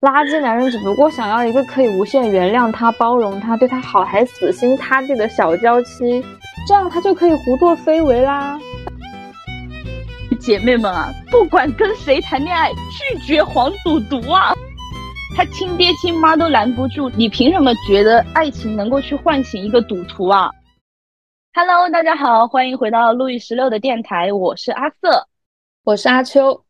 垃圾男人只不过想要一个可以无限原谅他、包容他、对他好还死心塌地的小娇妻，这样他就可以胡作非为啦。姐妹们啊，不管跟谁谈恋爱，拒绝黄赌毒啊！他亲爹亲妈都拦不住，你凭什么觉得爱情能够去唤醒一个赌徒啊？Hello，大家好，欢迎回到路易十六的电台，我是阿瑟，我是阿秋。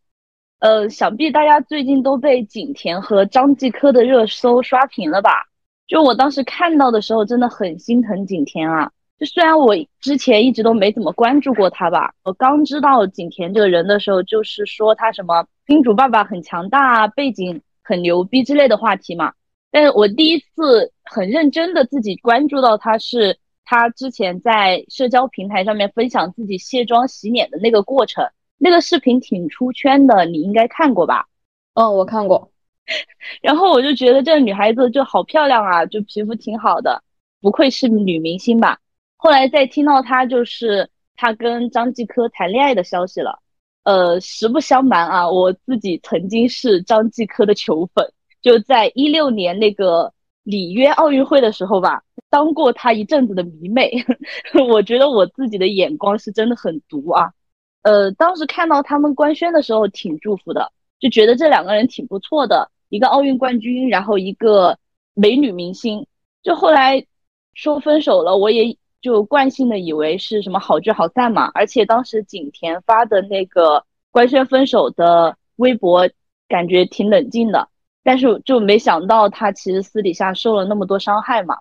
呃，想必大家最近都被景甜和张继科的热搜刷屏了吧？就我当时看到的时候，真的很心疼景甜啊。就虽然我之前一直都没怎么关注过他吧，我刚知道景甜这个人的时候，就是说他什么金主爸爸很强大啊，背景很牛逼之类的话题嘛。但是我第一次很认真的自己关注到他是他之前在社交平台上面分享自己卸妆洗脸的那个过程。那个视频挺出圈的，你应该看过吧？嗯，我看过。然后我就觉得这个女孩子就好漂亮啊，就皮肤挺好的，不愧是女明星吧。后来再听到她就是她跟张继科谈恋爱的消息了。呃，实不相瞒啊，我自己曾经是张继科的球粉，就在一六年那个里约奥运会的时候吧，当过他一阵子的迷妹。我觉得我自己的眼光是真的很毒啊。呃，当时看到他们官宣的时候挺祝福的，就觉得这两个人挺不错的，一个奥运冠军，然后一个美女明星。就后来说分手了，我也就惯性的以为是什么好聚好散嘛。而且当时景甜发的那个官宣分手的微博，感觉挺冷静的，但是就没想到他其实私底下受了那么多伤害嘛。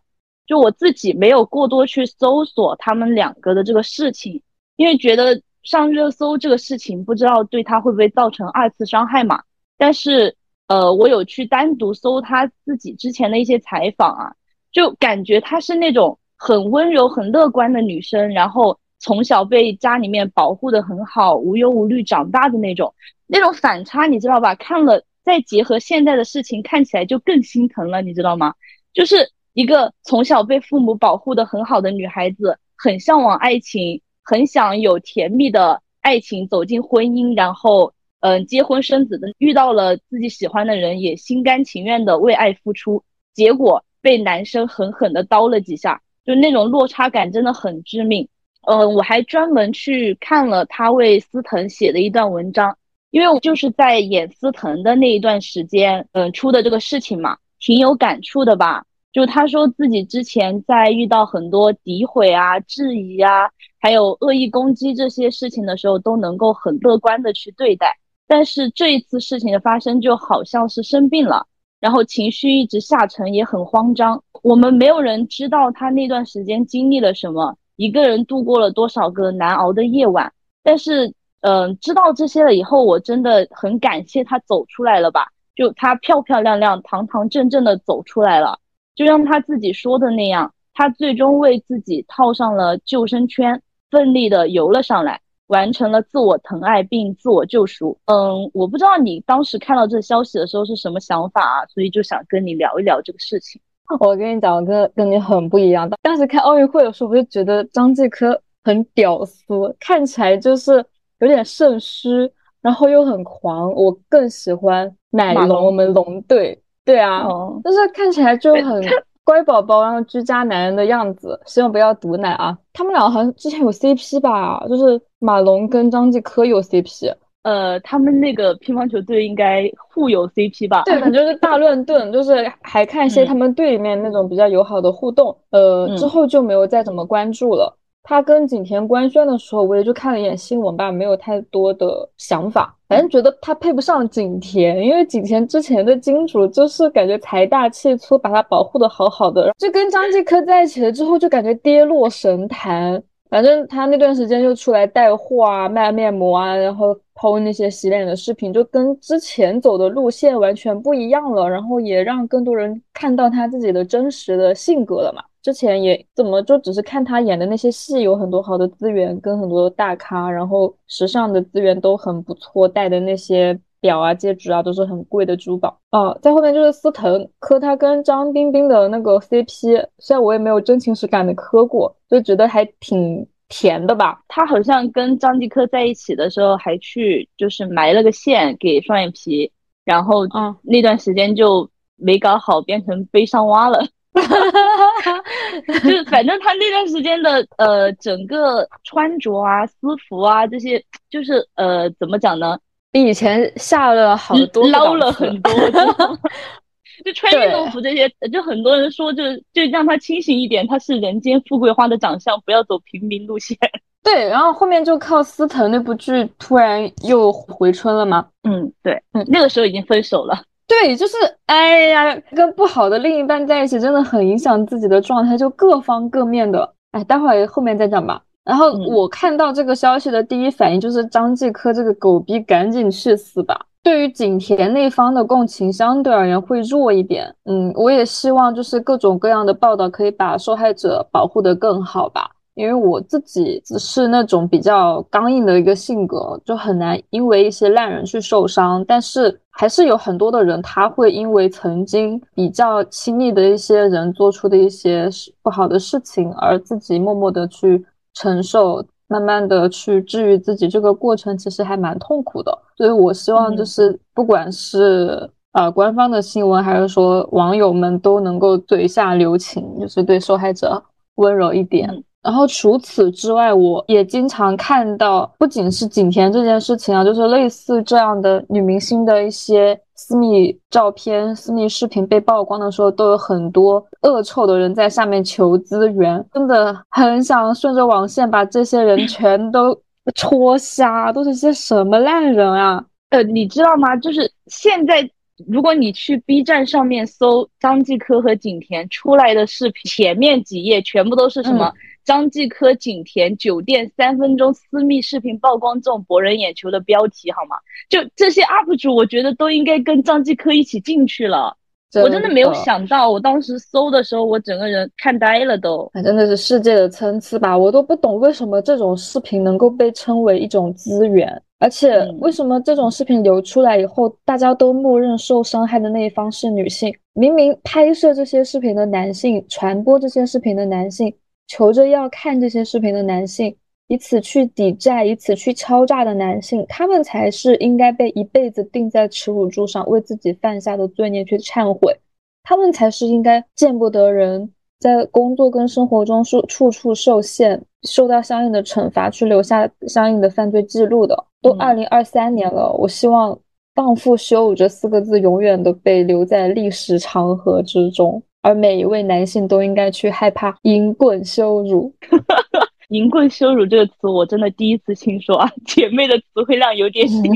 就我自己没有过多去搜索他们两个的这个事情，因为觉得。上热搜这个事情，不知道对他会不会造成二次伤害嘛？但是，呃，我有去单独搜他自己之前的一些采访啊，就感觉她是那种很温柔、很乐观的女生，然后从小被家里面保护的很好，无忧无虑长大的那种，那种反差你知道吧？看了再结合现在的事情，看起来就更心疼了，你知道吗？就是一个从小被父母保护的很好的女孩子，很向往爱情。很想有甜蜜的爱情，走进婚姻，然后嗯结婚生子的，遇到了自己喜欢的人，也心甘情愿的为爱付出，结果被男生狠狠的刀了几下，就那种落差感真的很致命。嗯，我还专门去看了他为司藤写的一段文章，因为我就是在演司藤的那一段时间，嗯出的这个事情嘛，挺有感触的吧。就他说自己之前在遇到很多诋毁啊、质疑啊，还有恶意攻击这些事情的时候，都能够很乐观的去对待。但是这一次事情的发生，就好像是生病了，然后情绪一直下沉，也很慌张。我们没有人知道他那段时间经历了什么，一个人度过了多少个难熬的夜晚。但是，嗯，知道这些了以后，我真的很感谢他走出来了吧？就他漂漂亮亮、堂堂正正的走出来了。就像他自己说的那样，他最终为自己套上了救生圈，奋力的游了上来，完成了自我疼爱并自我救赎。嗯，我不知道你当时看到这消息的时候是什么想法啊？所以就想跟你聊一聊这个事情。我跟你讲，我跟跟你很不一样。当时看奥运会的时候，我就觉得张继科很屌丝，看起来就是有点肾虚，然后又很狂。我更喜欢奶龙，我们龙队。对啊，就是看起来就很乖宝宝，然后居家男人的样子。希望不要毒奶啊！他们俩好像之前有 CP 吧？就是马龙跟张继科有 CP。呃，他们那个乒乓球队应该互有 CP 吧？对，反正是大乱炖，就是还看一些他们队里面那种比较友好的互动。呃，之后就没有再怎么关注了。他跟景甜官宣的时候，我也就看了一眼新闻吧，没有太多的想法。反正觉得他配不上景甜，因为景甜之前的金主就是感觉财大气粗，把他保护的好好的。就跟张继科在一起了之后，就感觉跌落神坛。反正他那段时间就出来带货啊，卖面膜啊，然后抛那些洗脸的视频，就跟之前走的路线完全不一样了。然后也让更多人看到他自己的真实的性格了嘛。之前也怎么就只是看他演的那些戏，有很多好的资源跟很多大咖，然后时尚的资源都很不错，戴的那些表啊、戒指啊都是很贵的珠宝啊。在后面就是司藤磕他跟张彬彬的那个 CP，虽然我也没有真情实感的磕过，就觉得还挺甜的吧。他好像跟张继科在一起的时候还去就是埋了个线给双眼皮，然后那段时间就没搞好，变成悲伤蛙了。就反正他那段时间的呃整个穿着啊、私服啊这些，就是呃怎么讲呢？比以前下了好多，捞了很多。就穿运动服这些，就很多人说，就就让他清醒一点，他是人间富贵花的长相，不要走平民路线。对，然后后面就靠司藤那部剧突然又回春了嘛？嗯，对，嗯，那个时候已经分手了。对，就是哎呀，跟不好的另一半在一起，真的很影响自己的状态，就各方各面的。哎，待会儿后面再讲吧。然后我看到这个消息的第一反应就是张继科这个狗逼赶紧去死吧。对于景甜那方的共情相对而言会弱一点。嗯，我也希望就是各种各样的报道可以把受害者保护得更好吧。因为我自己只是那种比较刚硬的一个性格，就很难因为一些烂人去受伤。但是还是有很多的人，他会因为曾经比较亲密的一些人做出的一些不好的事情，而自己默默的去承受，慢慢的去治愈自己。这个过程其实还蛮痛苦的。所以我希望就是不管是呃官方的新闻，还是说网友们都能够嘴下留情，就是对受害者温柔一点。然后除此之外，我也经常看到，不仅是景甜这件事情啊，就是类似这样的女明星的一些私密照片、私密视频被曝光的时候，都有很多恶臭的人在下面求资源，真的很想顺着网线把这些人全都戳瞎，都是些什么烂人啊！呃，你知道吗？就是现在，如果你去 B 站上面搜张继科和景甜出来的视频，前面几页全部都是什么？张继科、景甜酒店三分钟私密视频曝光，这种博人眼球的标题好吗？就这些 UP 主，我觉得都应该跟张继科一起进去了。我真的没有想到，我当时搜的时候，我整个人看呆了都。真的是世界的参差吧？我都不懂为什么这种视频能够被称为一种资源，而且为什么这种视频流出来以后，大家都默认受伤害的那一方是女性？明明拍摄这些视频的男性，传播这些视频的男性。求着要看这些视频的男性，以此去抵债，以此去敲诈的男性，他们才是应该被一辈子钉在耻辱柱上，为自己犯下的罪孽去忏悔。他们才是应该见不得人，在工作跟生活中是处处受限，受到相应的惩罚，去留下相应的犯罪记录的。都二零二三年了，我希望“荡妇羞辱”这四个字永远都被留在历史长河之中。而每一位男性都应该去害怕“淫棍羞辱”。淫棍羞辱这个词，我真的第一次听说啊！姐妹的词汇量有点低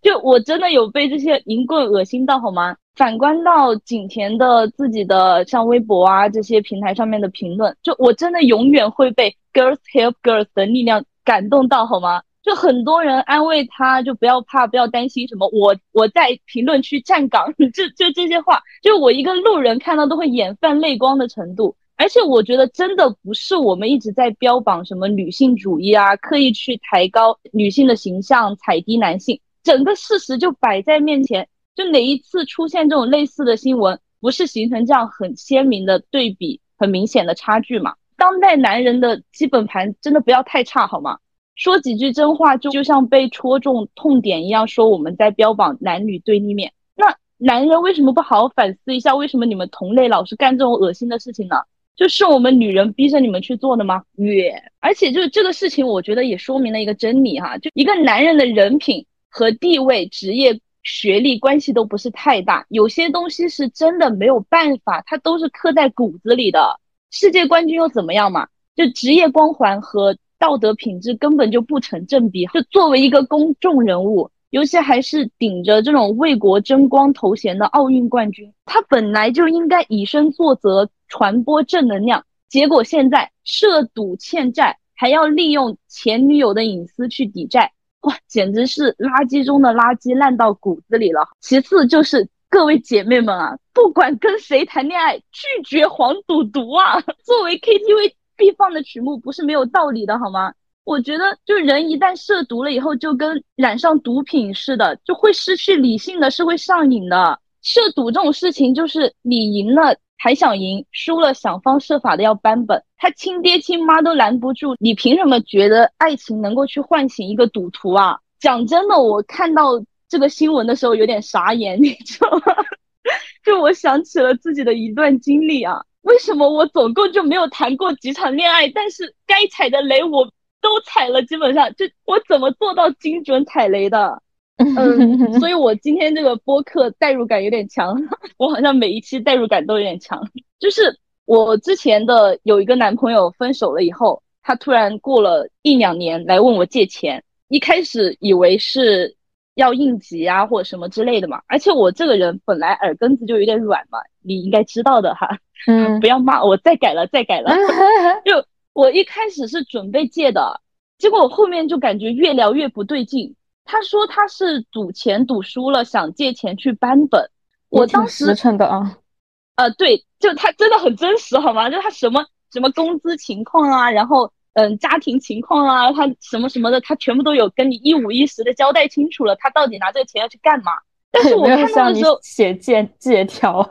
就我真的有被这些淫棍恶心到，好吗？反观到景甜的自己的像微博啊这些平台上面的评论，就我真的永远会被 “girls help girls” 的力量感动到，好吗？就很多人安慰她，就不要怕，不要担心什么。我我在评论区站岗，就就这些话，就我一个路人看到都会眼泛泪光的程度。而且我觉得真的不是我们一直在标榜什么女性主义啊，刻意去抬高女性的形象，踩低男性。整个事实就摆在面前，就哪一次出现这种类似的新闻，不是形成这样很鲜明的对比，很明显的差距嘛？当代男人的基本盘真的不要太差，好吗？说几句真话，就就像被戳中痛点一样，说我们在标榜男女对立面。那男人为什么不好好反思一下？为什么你们同类老是干这种恶心的事情呢？就是我们女人逼着你们去做的吗？越，而且就是这个事情，我觉得也说明了一个真理哈，就一个男人的人品和地位、职业、学历关系都不是太大，有些东西是真的没有办法，它都是刻在骨子里的。世界冠军又怎么样嘛？就职业光环和。道德品质根本就不成正比。就作为一个公众人物，尤其还是顶着这种为国争光头衔的奥运冠军，他本来就应该以身作则，传播正能量。结果现在涉赌欠债，还要利用前女友的隐私去抵债，哇，简直是垃圾中的垃圾，烂到骨子里了。其次就是各位姐妹们啊，不管跟谁谈恋爱，拒绝黄赌毒啊。作为 KTV。必放的曲目不是没有道理的，好吗？我觉得，就人一旦涉毒了以后，就跟染上毒品似的，就会失去理性的，是会上瘾的。涉赌这种事情，就是你赢了还想赢，输了想方设法的要扳本，他亲爹亲妈都拦不住，你凭什么觉得爱情能够去唤醒一个赌徒啊？讲真的，我看到。这个新闻的时候有点傻眼，你知道吗？就我想起了自己的一段经历啊，为什么我总共就没有谈过几场恋爱，但是该踩的雷我都踩了，基本上就我怎么做到精准踩雷的？嗯，所以我今天这个播客代入感有点强，我好像每一期代入感都有点强。就是我之前的有一个男朋友分手了以后，他突然过了一两年来问我借钱，一开始以为是要应急啊或者什么之类的嘛。而且我这个人本来耳根子就有点软嘛，你应该知道的哈。嗯，不要骂我，再改了，再改了。就我一开始是准备借的，结果我后面就感觉越聊越不对劲。他说他是赌钱赌输了，想借钱去扳本。我当时实诚的啊，呃，对，就他真的很真实，好吗？就他什么什么工资情况啊，然后嗯家庭情况啊，他什么什么的，他全部都有跟你一五一十的交代清楚了。他到底拿这个钱要去干嘛？但是我看到的时候写借借条，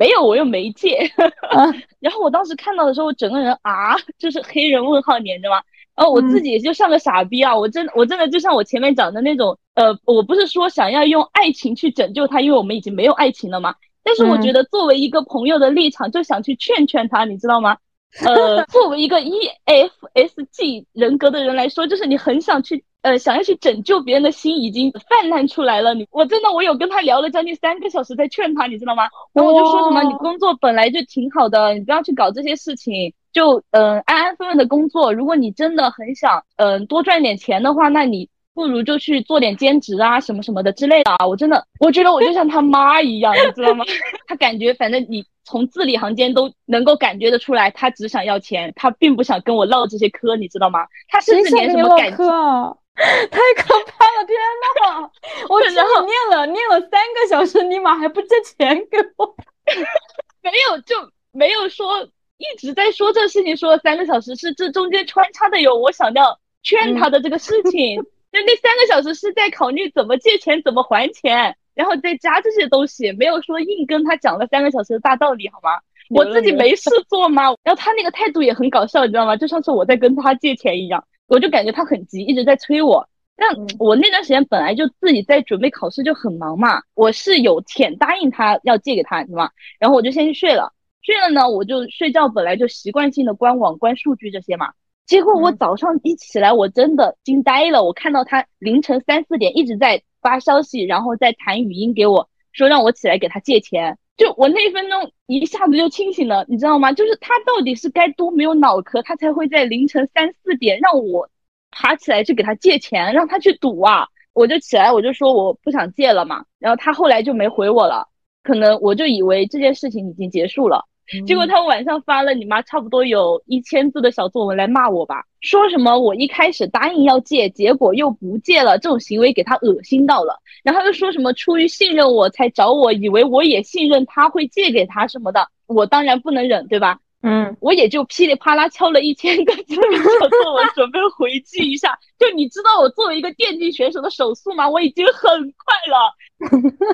没有，我又没借。然后我当时看到的时候，我整个人啊，就是黑人问号，你知道吗？然后我自己就像个傻逼啊！我真我真的就像我前面讲的那种，呃，我不是说想要用爱情去拯救他，因为我们已经没有爱情了嘛。但是我觉得作为一个朋友的立场，就想去劝劝他，你知道吗？呃，作为一个 EFSG 人格的人来说，就是你很想去，呃，想要去拯救别人的心已经泛滥出来了。你我真的我有跟他聊了将近三个小时在劝他，你知道吗？然后我就说什么，你工作本来就挺好的，你不要去搞这些事情。就嗯安安分分的工作，如果你真的很想嗯多赚点钱的话，那你不如就去做点兼职啊什么什么的之类的啊！我真的我觉得我就像他妈一样，你知道吗？他感觉反正你从字里行间都能够感觉得出来，他只想要钱，他并不想跟我唠这些嗑，你知道吗？他甚至连什么感情，太可怕了！天呐，我听你念了念了三个小时，尼玛还不借钱给我？没有就没有说。一直在说这事情，说了三个小时，是这中间穿插的有我想要劝他的这个事情，就那三个小时是在考虑怎么借钱、怎么还钱，然后再加这些东西，没有说硬跟他讲了三个小时的大道理，好吗？我自己没事做吗？然后他那个态度也很搞笑，你知道吗？就像是我在跟他借钱一样，我就感觉他很急，一直在催我。但我那段时间本来就自己在准备考试，就很忙嘛，我是有钱答应他要借给他，你知道吗？然后我就先去睡了。睡了呢，我就睡觉，本来就习惯性的关网、关数据这些嘛。结果我早上一起来，我真的惊呆了。我看到他凌晨三四点一直在发消息，然后在弹语音给我，说让我起来给他借钱。就我那一分钟一下子就清醒了，你知道吗？就是他到底是该多没有脑壳，他才会在凌晨三四点让我爬起来去给他借钱，让他去赌啊？我就起来，我就说我不想借了嘛。然后他后来就没回我了，可能我就以为这件事情已经结束了。结果他晚上发了你妈差不多有一千字的小作文来骂我吧，说什么我一开始答应要借，结果又不借了，这种行为给他恶心到了。然后又说什么出于信任我才找我，以为我也信任他会借给他什么的，我当然不能忍，对吧？嗯，我也就噼里啪啦敲了一千个字的小作文，准备回击一下。就你知道我作为一个电竞选手的手速吗？我已经很快了，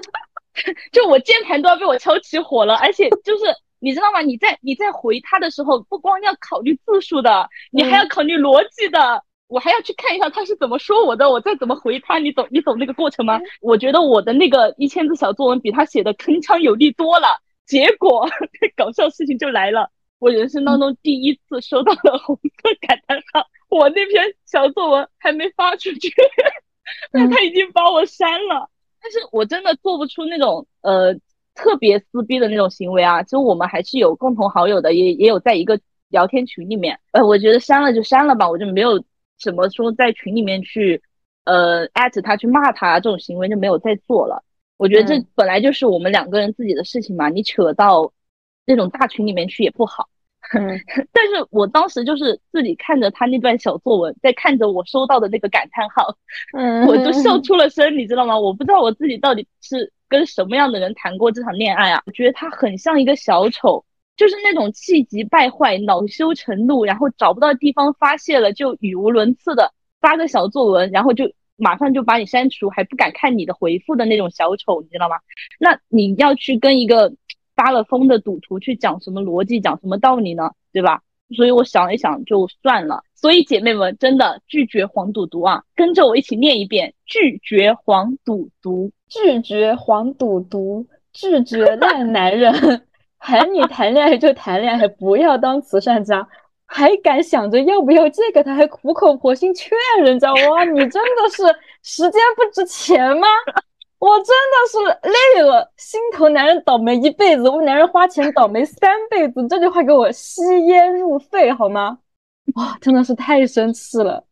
就我键盘都要被我敲起火了，而且就是。你知道吗？你在你在回他的时候，不光要考虑字数的，你还要考虑逻辑的。我还要去看一下他是怎么说我的，我再怎么回他。你懂你懂那个过程吗？我觉得我的那个一千字小作文比他写的铿锵有力多了。结果 搞笑事情就来了，我人生当中第一次收到了红色感叹号。我那篇小作文还没发出去，但他已经把我删了。但是我真的做不出那种呃。特别撕逼的那种行为啊，其实我们还是有共同好友的，也也有在一个聊天群里面。呃，我觉得删了就删了吧，我就没有什么说在群里面去，呃，艾特他去骂他这种行为就没有再做了。我觉得这本来就是我们两个人自己的事情嘛，你扯到那种大群里面去也不好。但是我当时就是自己看着他那段小作文，在看着我收到的那个感叹号，嗯我就笑出了声，你知道吗？我不知道我自己到底是。跟什么样的人谈过这场恋爱啊？我觉得他很像一个小丑，就是那种气急败坏、恼羞成怒，然后找不到地方发泄了，就语无伦次的发个小作文，然后就马上就把你删除，还不敢看你的回复的那种小丑，你知道吗？那你要去跟一个发了疯的赌徒去讲什么逻辑、讲什么道理呢？对吧？所以我想一想就算了。所以姐妹们真的拒绝黄赌毒啊！跟着我一起念一遍：拒绝黄赌毒，拒绝黄赌毒，拒绝烂男人，喊你谈恋爱就谈恋爱，不要当慈善家，还敢想着要不要借给他，还苦口婆心劝人家，哇，你真的是时间不值钱吗？我真的是累了，心疼男人倒霉一辈子，为男人花钱倒霉三辈子，这句话给我吸烟入肺好吗？哇，真的是太生气了！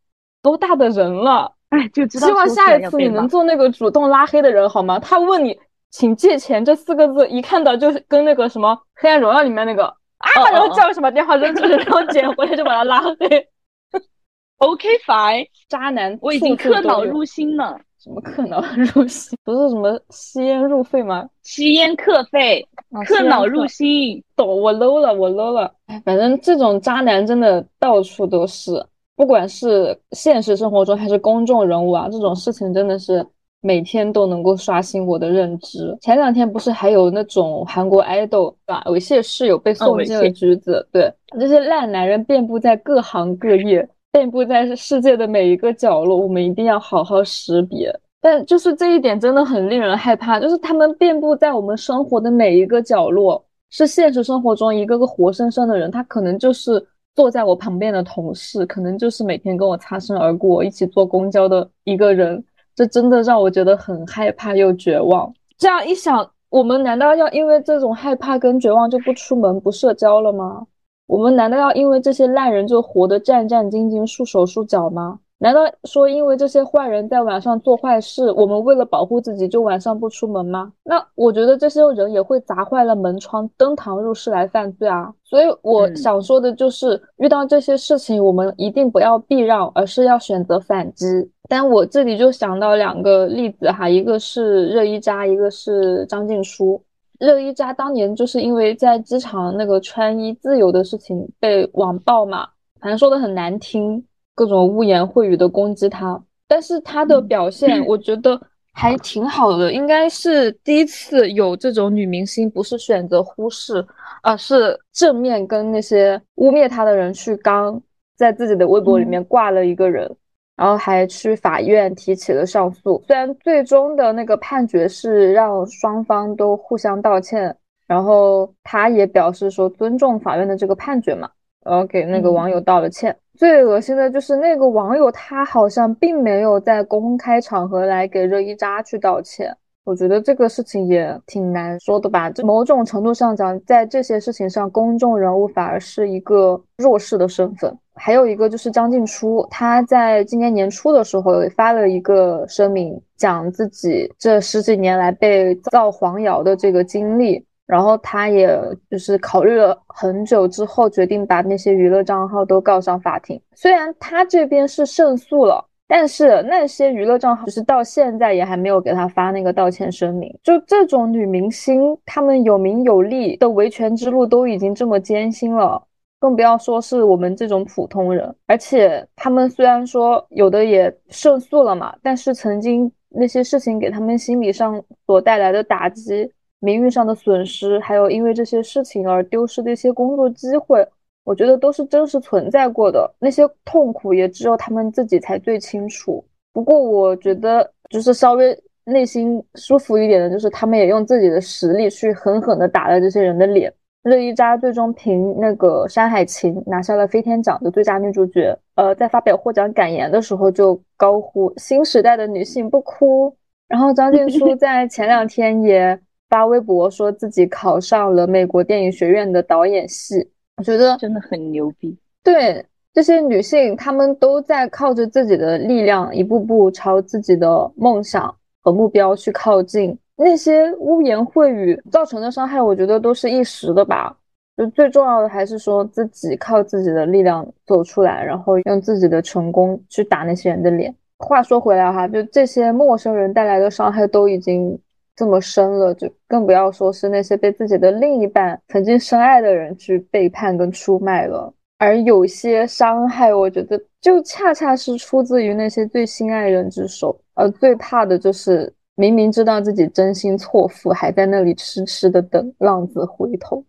多大的人了，哎，就知道。希望下一次你能做那个主动拉黑的人，好吗？他问你请借钱这四个字，一看到就是跟那个什么《黑暗荣耀》里面那个啊，然后叫什么电话扔出去，然后捡回来就把他拉黑。OK fine，渣男，我已经刻脑入心了。什么刻脑入心？不是什么吸烟入肺吗？吸烟克肺，刻脑入心。懂，我 low 了，我 low 了。反正这种渣男真的到处都是，不管是现实生活中还是公众人物啊，这种事情真的是每天都能够刷新我的认知。前两天不是还有那种韩国 idol 吧，猥亵室友被送进了局子。对，这些烂男人遍布在各行各业。遍布在世界的每一个角落，我们一定要好好识别。但就是这一点真的很令人害怕，就是他们遍布在我们生活的每一个角落，是现实生活中一个个活生生的人。他可能就是坐在我旁边的同事，可能就是每天跟我擦身而过、一起坐公交的一个人。这真的让我觉得很害怕又绝望。这样一想，我们难道要因为这种害怕跟绝望就不出门、不社交了吗？我们难道要因为这些烂人就活得战战兢兢、束手束脚吗？难道说因为这些坏人在晚上做坏事，我们为了保护自己就晚上不出门吗？那我觉得这些人也会砸坏了门窗，登堂入室来犯罪啊！所以我想说的就是，遇到这些事情，我们一定不要避让，而是要选择反击。但我这里就想到两个例子哈，一个是热依扎，一个是张静初。热依扎当年就是因为在机场那个穿衣自由的事情被网暴嘛，反正说的很难听，各种污言秽语的攻击他。但是他的表现我觉得还挺好的，应该是第一次有这种女明星不是选择忽视，而是正面跟那些污蔑她的人去刚，在自己的微博里面挂了一个人。然后还去法院提起了上诉，虽然最终的那个判决是让双方都互相道歉，然后他也表示说尊重法院的这个判决嘛，然后给那个网友道了歉。最恶心的就是那个网友，他好像并没有在公开场合来给热依扎去道歉。我觉得这个事情也挺难说的吧。就某种程度上讲，在这些事情上，公众人物反而是一个弱势的身份。还有一个就是张静初，他在今年年初的时候发了一个声明，讲自己这十几年来被造黄谣的这个经历。然后他也就是考虑了很久之后，决定把那些娱乐账号都告上法庭。虽然他这边是胜诉了。但是那些娱乐账号，就是到现在也还没有给他发那个道歉声明。就这种女明星，她们有名有利的维权之路都已经这么艰辛了，更不要说是我们这种普通人。而且他们虽然说有的也胜诉了嘛，但是曾经那些事情给他们心理上所带来的打击、名誉上的损失，还有因为这些事情而丢失的一些工作机会。我觉得都是真实存在过的那些痛苦，也只有他们自己才最清楚。不过，我觉得就是稍微内心舒服一点的，就是他们也用自己的实力去狠狠地打了这些人的脸。热依扎最终凭那个《山海情》拿下了飞天奖的最佳女主角。呃，在发表获奖感言的时候就高呼“新时代的女性不哭”。然后张静 初在前两天也发微博说自己考上了美国电影学院的导演系。我觉得真的很牛逼。对这些女性，她们都在靠着自己的力量，一步步朝自己的梦想和目标去靠近。那些污言秽语造成的伤害，我觉得都是一时的吧。就最重要的还是说自己靠自己的力量走出来，然后用自己的成功去打那些人的脸。话说回来哈，就这些陌生人带来的伤害都已经。这么深了，就更不要说是那些被自己的另一半曾经深爱的人去背叛跟出卖了。而有些伤害，我觉得就恰恰是出自于那些最心爱人之手。而最怕的就是明明知道自己真心错付，还在那里痴痴的等浪子回头。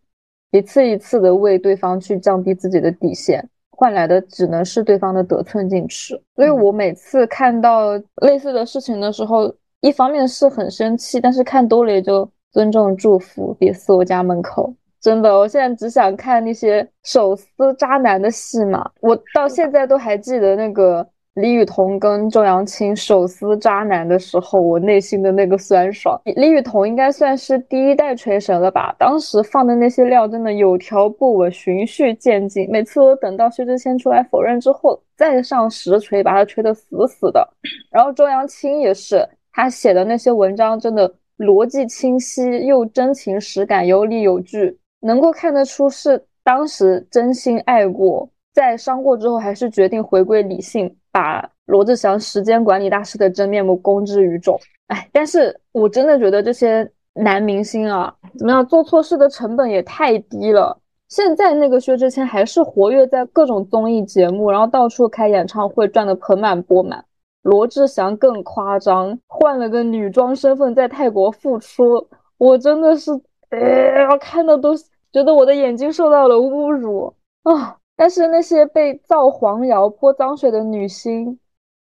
一次一次的为对方去降低自己的底线，换来的只能是对方的得寸进尺。所以我每次看到类似的事情的时候，一方面是很生气，但是看多了也就尊重祝福，别撕我家门口。真的，我现在只想看那些手撕渣男的戏码。我到现在都还记得那个李雨桐跟周扬青手撕渣男的时候，我内心的那个酸爽。李雨桐应该算是第一代锤神了吧？当时放的那些料真的有条不紊、循序渐进，每次都等到薛之谦出来否认之后，再上实锤，把他锤得死死的。然后周扬青也是，他写的那些文章真的逻辑清晰，又真情实感，有理有据。能够看得出是当时真心爱过，在伤过之后还是决定回归理性，把罗志祥时间管理大师的真面目公之于众。哎，但是我真的觉得这些男明星啊，怎么样做错事的成本也太低了。现在那个薛之谦还是活跃在各种综艺节目，然后到处开演唱会，赚得盆满钵满。罗志祥更夸张，换了个女装身份在泰国复出，我真的是，哎，我看的都。觉得我的眼睛受到了侮辱啊！但是那些被造黄谣、泼脏水的女星，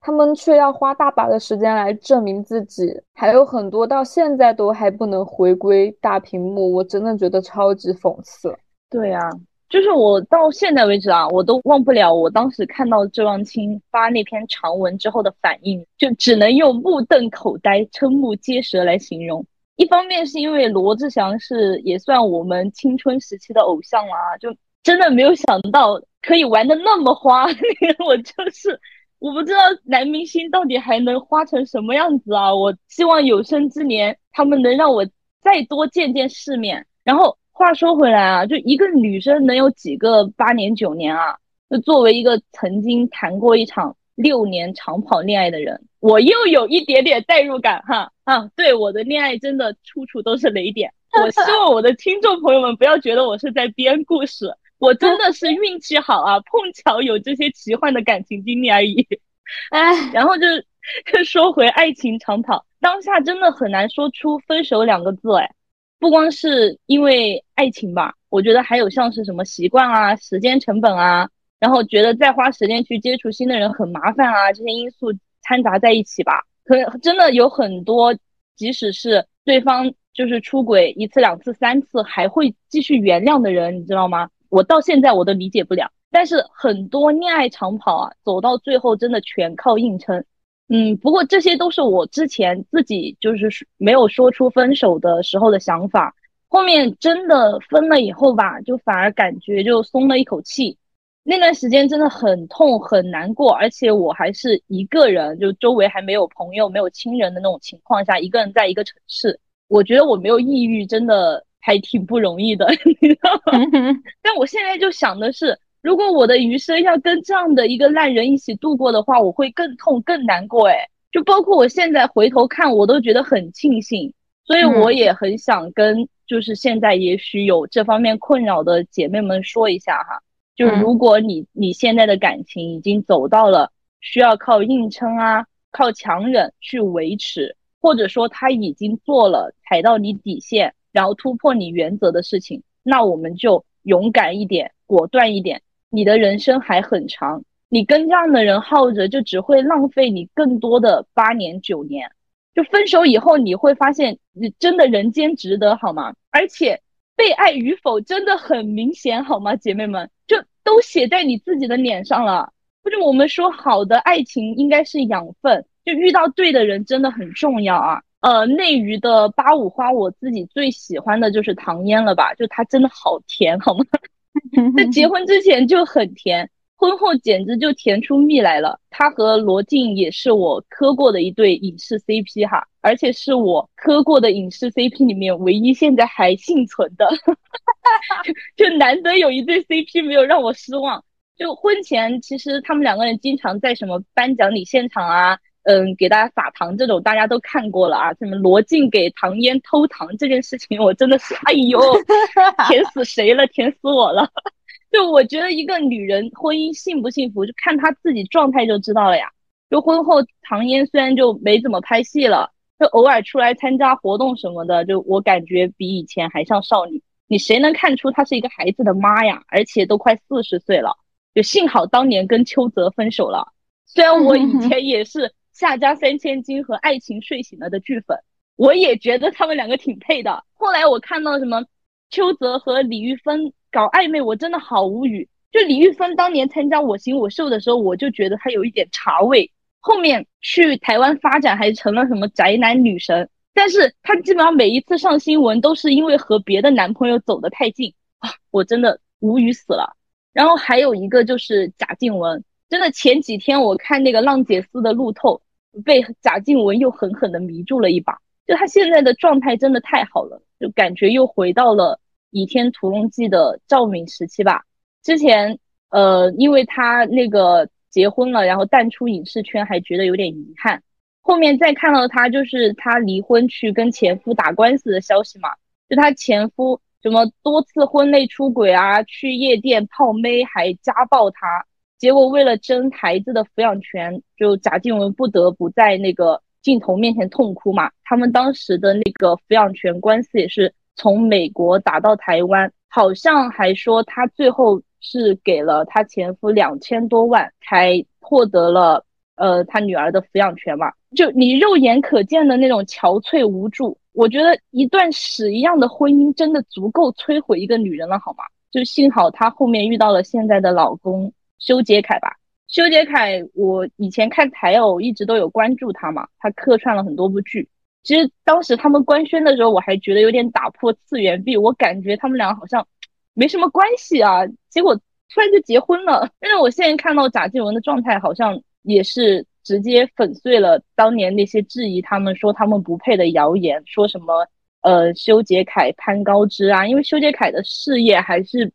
她们却要花大把的时间来证明自己，还有很多到现在都还不能回归大屏幕，我真的觉得超级讽刺。对呀，就是我到现在为止啊，我都忘不了我当时看到周扬青发那篇长文之后的反应，就只能用目瞪口呆、瞠目结舌来形容。一方面是因为罗志祥是也算我们青春时期的偶像啦，就真的没有想到可以玩的那么花。我就是我不知道男明星到底还能花成什么样子啊！我希望有生之年他们能让我再多见见世面。然后话说回来啊，就一个女生能有几个八年九年啊？就作为一个曾经谈过一场六年长跑恋爱的人。我又有一点点代入感哈啊！对我的恋爱真的处处都是雷点。我希望我的听众朋友们不要觉得我是在编故事，我真的是运气好啊，碰巧有这些奇幻的感情经历而已。哎，然后就就 说回爱情长跑，当下真的很难说出分手两个字哎，不光是因为爱情吧，我觉得还有像是什么习惯啊、时间成本啊，然后觉得再花时间去接触新的人很麻烦啊，这些因素。掺杂在一起吧，可真的有很多，即使是对方就是出轨一次、两次、三次，还会继续原谅的人，你知道吗？我到现在我都理解不了。但是很多恋爱长跑啊，走到最后真的全靠硬撑。嗯，不过这些都是我之前自己就是没有说出分手的时候的想法，后面真的分了以后吧，就反而感觉就松了一口气。那段时间真的很痛很难过，而且我还是一个人，就周围还没有朋友、没有亲人的那种情况下，一个人在一个城市。我觉得我没有抑郁，真的还挺不容易的，你知道吗？但我现在就想的是，如果我的余生要跟这样的一个烂人一起度过的话，我会更痛更难过。哎，就包括我现在回头看，我都觉得很庆幸。所以我也很想跟，就是现在也许有这方面困扰的姐妹们说一下哈。就如果你你现在的感情已经走到了需要靠硬撑啊，靠强忍去维持，或者说他已经做了踩到你底线，然后突破你原则的事情，那我们就勇敢一点，果断一点。你的人生还很长，你跟这样的人耗着，就只会浪费你更多的八年九年。就分手以后，你会发现你真的人间值得，好吗？而且。被爱与否真的很明显，好吗，姐妹们？就都写在你自己的脸上了。不是我们说好的爱情应该是养分，就遇到对的人真的很重要啊。呃，内娱的八五花，我自己最喜欢的就是唐嫣了吧？就她真的好甜，好吗？在结婚之前就很甜。婚后简直就甜出蜜来了。他和罗晋也是我磕过的一对影视 CP 哈，而且是我磕过的影视 CP 里面唯一现在还幸存的，就难得有一对 CP 没有让我失望。就婚前其实他们两个人经常在什么颁奖礼现场啊，嗯，给大家撒糖这种大家都看过了啊。什么罗晋给唐嫣偷糖这件事情，我真的是哎呦，甜死谁了，甜死我了。就我觉得一个女人婚姻幸不幸福，就看她自己状态就知道了呀。就婚后，唐嫣虽然就没怎么拍戏了，就偶尔出来参加活动什么的，就我感觉比以前还像少女。你谁能看出她是一个孩子的妈呀？而且都快四十岁了，就幸好当年跟邱泽分手了。虽然我以前也是夏家三千金和爱情睡醒了的剧粉，我也觉得他们两个挺配的。后来我看到什么邱泽和李玉芬搞暧昧，我真的好无语。就李玉芬当年参加我型我秀的时候，我就觉得她有一点茶味。后面去台湾发展，还成了什么宅男女神。但是她基本上每一次上新闻，都是因为和别的男朋友走得太近啊，我真的无语死了。然后还有一个就是贾静雯，真的前几天我看那个浪姐四的路透，被贾静雯又狠狠的迷住了一把。就她现在的状态真的太好了，就感觉又回到了《倚天屠龙记》的赵敏时期吧。之前，呃，因为她那个结婚了，然后淡出影视圈，还觉得有点遗憾。后面再看到她，就是她离婚去跟前夫打官司的消息嘛，就她前夫什么多次婚内出轨啊，去夜店泡妹，还家暴她。结果为了争孩子的抚养权，就贾静雯不得不在那个镜头面前痛哭嘛。他们当时的那个抚养权官司也是从美国打到台湾，好像还说她最后。是给了她前夫两千多万，才获得了呃她女儿的抚养权嘛？就你肉眼可见的那种憔悴无助，我觉得一段屎一样的婚姻真的足够摧毁一个女人了，好吗？就幸好她后面遇到了现在的老公修杰楷吧。修杰楷，我以前看台偶一直都有关注他嘛，他客串了很多部剧。其实当时他们官宣的时候，我还觉得有点打破次元壁，我感觉他们俩好像。没什么关系啊，结果突然就结婚了。但是我现在看到贾静雯的状态，好像也是直接粉碎了当年那些质疑他们说他们不配的谣言，说什么呃修杰楷攀高枝啊，因为修杰楷的事业还是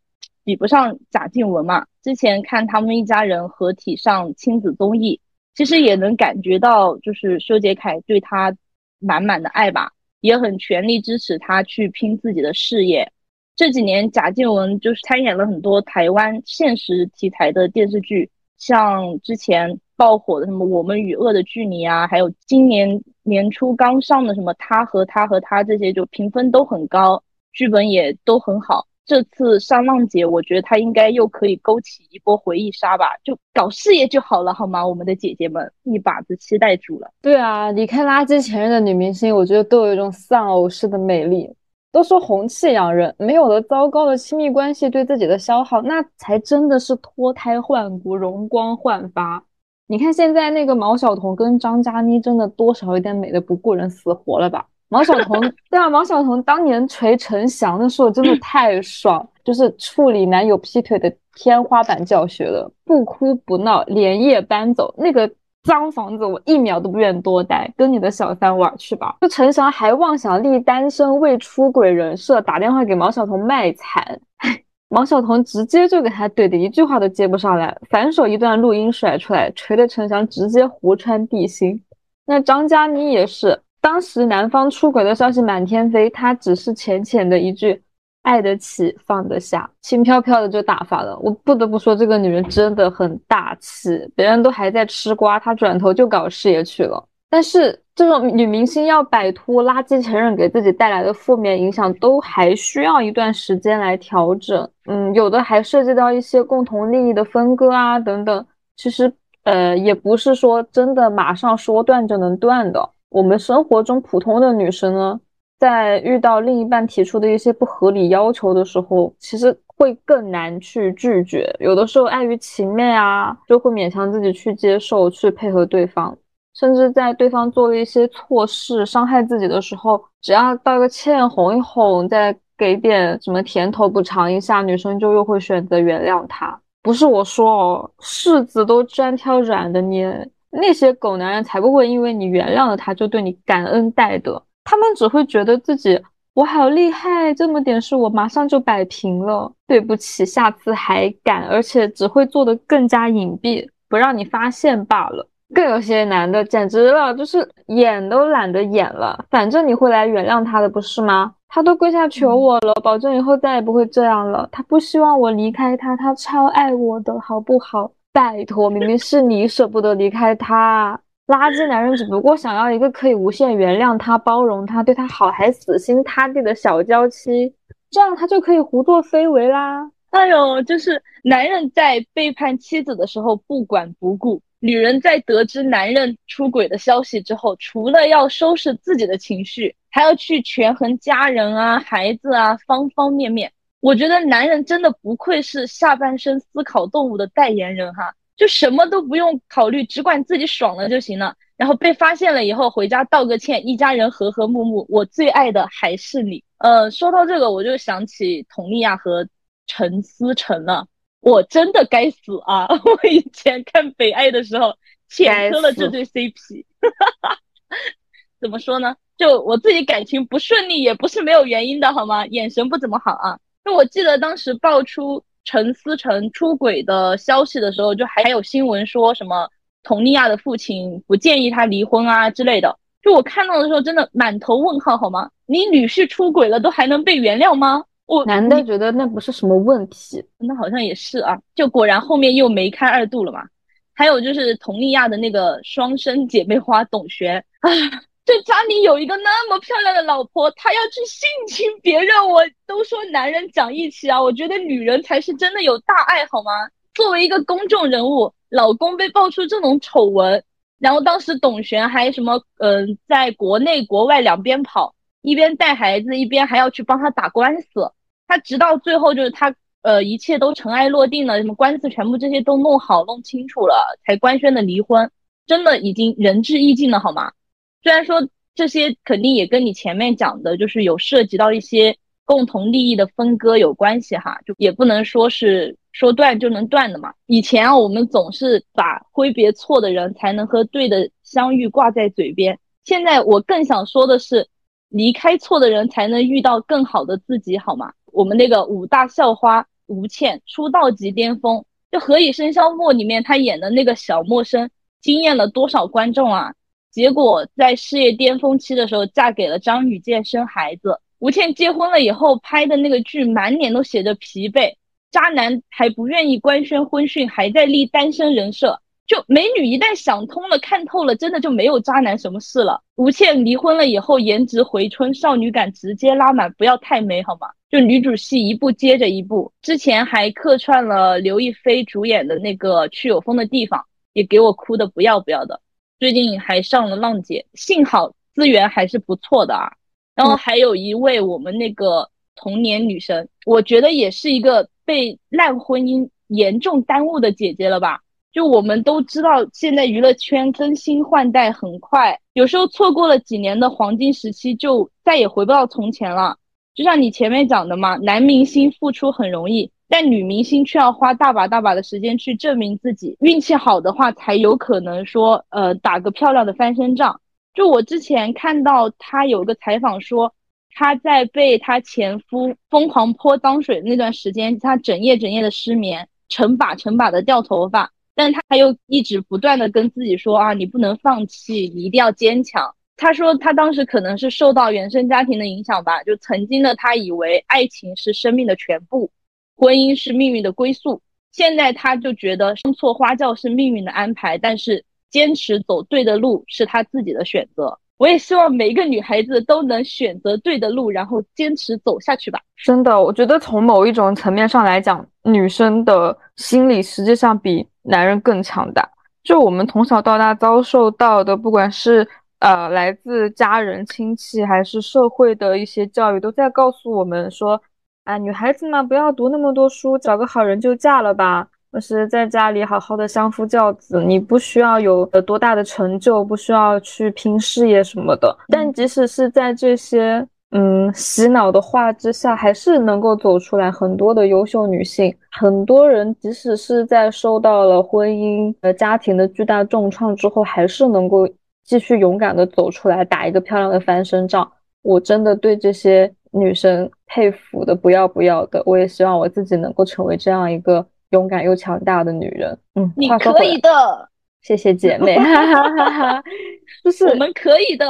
比不上贾静雯嘛。之前看他们一家人合体上亲子综艺，其实也能感觉到就是修杰楷对他满满的爱吧，也很全力支持他去拼自己的事业。这几年，贾静雯就是参演了很多台湾现实题材的电视剧，像之前爆火的什么《我们与恶的距离》啊，还有今年年初刚上的什么《他和他和他》这些，就评分都很高，剧本也都很好。这次上浪姐，我觉得她应该又可以勾起一波回忆杀吧，就搞事业就好了，好吗？我们的姐姐们，一把子期待住了。对啊，离开垃圾前任的女明星，我觉得都有一种丧偶式的美丽。都说红气养人，没有了糟糕的亲密关系对自己的消耗，那才真的是脱胎换骨、容光焕发。你看现在那个毛晓彤跟张嘉倪，真的多少有点美的不顾人死活了吧？毛晓彤，对啊，毛晓彤当年锤陈翔的时候真的太爽，就是处理男友劈腿的天花板教学了，不哭不闹，连夜搬走那个。脏房子，我一秒都不愿多待，跟你的小三玩去吧。就陈翔还妄想立单身未出轨人设，打电话给毛晓彤卖惨，毛晓彤直接就给他怼的一句话都接不上来，反手一段录音甩出来，锤的陈翔直接湖穿地心。那张嘉倪也是，当时男方出轨的消息满天飞，他只是浅浅的一句。爱得起，放得下，轻飘飘的就打发了。我不得不说，这个女人真的很大气。别人都还在吃瓜，她转头就搞事业去了。但是，这种女明星要摆脱垃圾前任给自己带来的负面影响，都还需要一段时间来调整。嗯，有的还涉及到一些共同利益的分割啊，等等。其实，呃，也不是说真的马上说断就能断的。我们生活中普通的女生呢？在遇到另一半提出的一些不合理要求的时候，其实会更难去拒绝。有的时候碍于情面啊，就会勉强自己去接受、去配合对方。甚至在对方做了一些错事、伤害自己的时候，只要道个歉、哄一哄，再给点什么甜头补偿一下，女生就又会选择原谅他。不是我说哦，柿子都专挑软的捏，那些狗男人才不会因为你原谅了他就对你感恩戴德。他们只会觉得自己我好厉害，这么点事我马上就摆平了。对不起，下次还敢，而且只会做得更加隐蔽，不让你发现罢了。更有些男的简直了，就是演都懒得演了，反正你会来原谅他的，不是吗？他都跪下求我了，保证以后再也不会这样了。他不希望我离开他，他超爱我的，好不好？拜托，明明是你舍不得离开他。垃圾男人只不过想要一个可以无限原谅他、包容他、对他好还死心塌地的小娇妻，这样他就可以胡作非为啦。哎呦，就是男人在背叛妻子的时候不管不顾，女人在得知男人出轨的消息之后，除了要收拾自己的情绪，还要去权衡家人啊、孩子啊方方面面。我觉得男人真的不愧是下半身思考动物的代言人哈，就什么都不用考虑，只管自己爽了就行了。然后被发现了以后，回家道个歉，一家人和和睦睦。我最爱的还是你。呃，说到这个，我就想起佟丽娅和陈思诚了。我真的该死啊！我以前看《北爱》的时候，浅磕了这对 CP。怎么说呢？就我自己感情不顺利，也不是没有原因的，好吗？眼神不怎么好啊。就我记得当时爆出陈思诚出轨的消息的时候，就还有新闻说什么。佟丽娅的父亲不建议她离婚啊之类的，就我看到的时候真的满头问号，好吗？你女婿出轨了都还能被原谅吗？我男的觉得那不是什么问题，那好像也是啊，就果然后面又梅开二度了嘛。还有就是佟丽娅的那个双生姐妹花董璇啊，这家里有一个那么漂亮的老婆，她要去性侵别人，我都说男人讲义气啊，我觉得女人才是真的有大爱，好吗？作为一个公众人物。老公被爆出这种丑闻，然后当时董璇还什么，嗯，在国内国外两边跑，一边带孩子，一边还要去帮他打官司。他直到最后就是他，呃，一切都尘埃落定了，什么官司全部这些都弄好弄清楚了，才官宣的离婚。真的已经仁至义尽了，好吗？虽然说这些肯定也跟你前面讲的，就是有涉及到一些共同利益的分割有关系哈，就也不能说是。说断就能断的嘛？以前啊，我们总是把挥别错的人才能和对的相遇挂在嘴边。现在我更想说的是，离开错的人才能遇到更好的自己，好吗？我们那个五大校花吴倩出道即巅峰，就《何以笙箫默》里面她演的那个小默生，惊艳了多少观众啊！结果在事业巅峰期的时候，嫁给了张雨健生孩子。吴倩结婚了以后拍的那个剧，满脸都写着疲惫。渣男还不愿意官宣婚讯，还在立单身人设。就美女一旦想通了、看透了，真的就没有渣男什么事了。吴倩离婚了以后，颜值回春，少女感直接拉满，不要太美好吗？就女主戏一部接着一部，之前还客串了刘亦菲主演的那个《去有风的地方》，也给我哭的不要不要的。最近还上了浪姐，幸好资源还是不错的啊。然后还有一位我们那个童年女神，我觉得也是一个。被烂婚姻严重耽误的姐姐了吧？就我们都知道，现在娱乐圈更新换代很快，有时候错过了几年的黄金时期，就再也回不到从前了。就像你前面讲的嘛，男明星付出很容易，但女明星却要花大把大把的时间去证明自己。运气好的话，才有可能说，呃，打个漂亮的翻身仗。就我之前看到她有个采访说。她在被她前夫疯狂泼脏水那段时间，她整夜整夜的失眠，成把成把的掉头发，但她又一直不断的跟自己说啊，你不能放弃，你一定要坚强。她说她当时可能是受到原生家庭的影响吧，就曾经的她以为爱情是生命的全部，婚姻是命运的归宿，现在她就觉得生错花轿是命运的安排，但是坚持走对的路是她自己的选择。我也希望每一个女孩子都能选择对的路，然后坚持走下去吧。真的，我觉得从某一种层面上来讲，女生的心理实际上比男人更强大。就我们从小到大遭受到的，不管是呃来自家人亲戚，还是社会的一些教育，都在告诉我们说，啊，女孩子嘛，不要读那么多书，找个好人就嫁了吧。就是在家里好好的相夫教子，你不需要有多大的成就，不需要去拼事业什么的。但即使是在这些嗯洗脑的话之下，还是能够走出来很多的优秀女性。很多人即使是在受到了婚姻和家庭的巨大重创之后，还是能够继续勇敢的走出来，打一个漂亮的翻身仗。我真的对这些女生佩服的不要不要的。我也希望我自己能够成为这样一个。勇敢又强大的女人，嗯，你可以的，谢谢姐妹，哈哈哈哈就是我们可以的，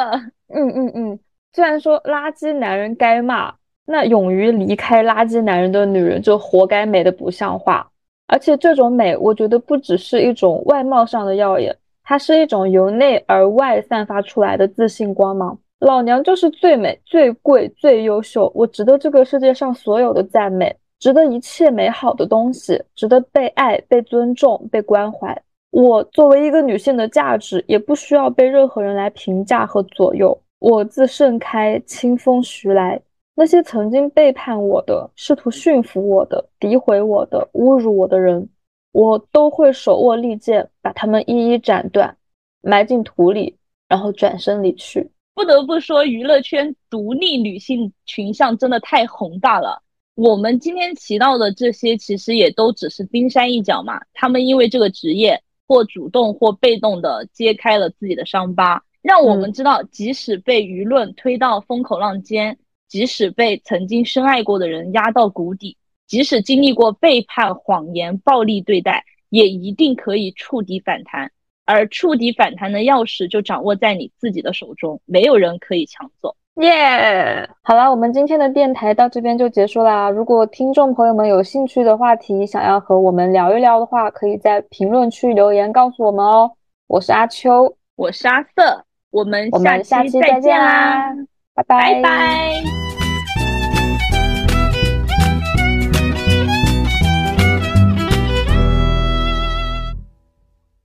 嗯嗯嗯。虽然说垃圾男人该骂，那勇于离开垃圾男人的女人就活该美的不像话。而且这种美，我觉得不只是一种外貌上的耀眼，它是一种由内而外散发出来的自信光芒。老娘就是最美、最贵、最优秀，我值得这个世界上所有的赞美，值得一切美好的东西，值得被爱、被尊重、被关怀。我作为一个女性的价值，也不需要被任何人来评价和左右。我自盛开，清风徐来。那些曾经背叛我的、试图驯服我的、诋毁我的、侮辱我的人，我都会手握利剑，把他们一一斩断，埋进土里，然后转身离去。不得不说，娱乐圈独立女性群像真的太宏大了。我们今天提到的这些，其实也都只是冰山一角嘛。他们因为这个职业，或主动或被动的揭开了自己的伤疤，让我们知道，即使被舆论推到风口浪尖，即使被曾经深爱过的人压到谷底，即使经历过背叛、谎言、暴力对待，也一定可以触底反弹。而触底反弹的钥匙就掌握在你自己的手中，没有人可以抢走。耶！好了，我们今天的电台到这边就结束啦。如果听众朋友们有兴趣的话题，想要和我们聊一聊的话，可以在评论区留言告诉我们哦。我是阿秋，我是阿瑟，我们我们下期再见啦，拜拜拜。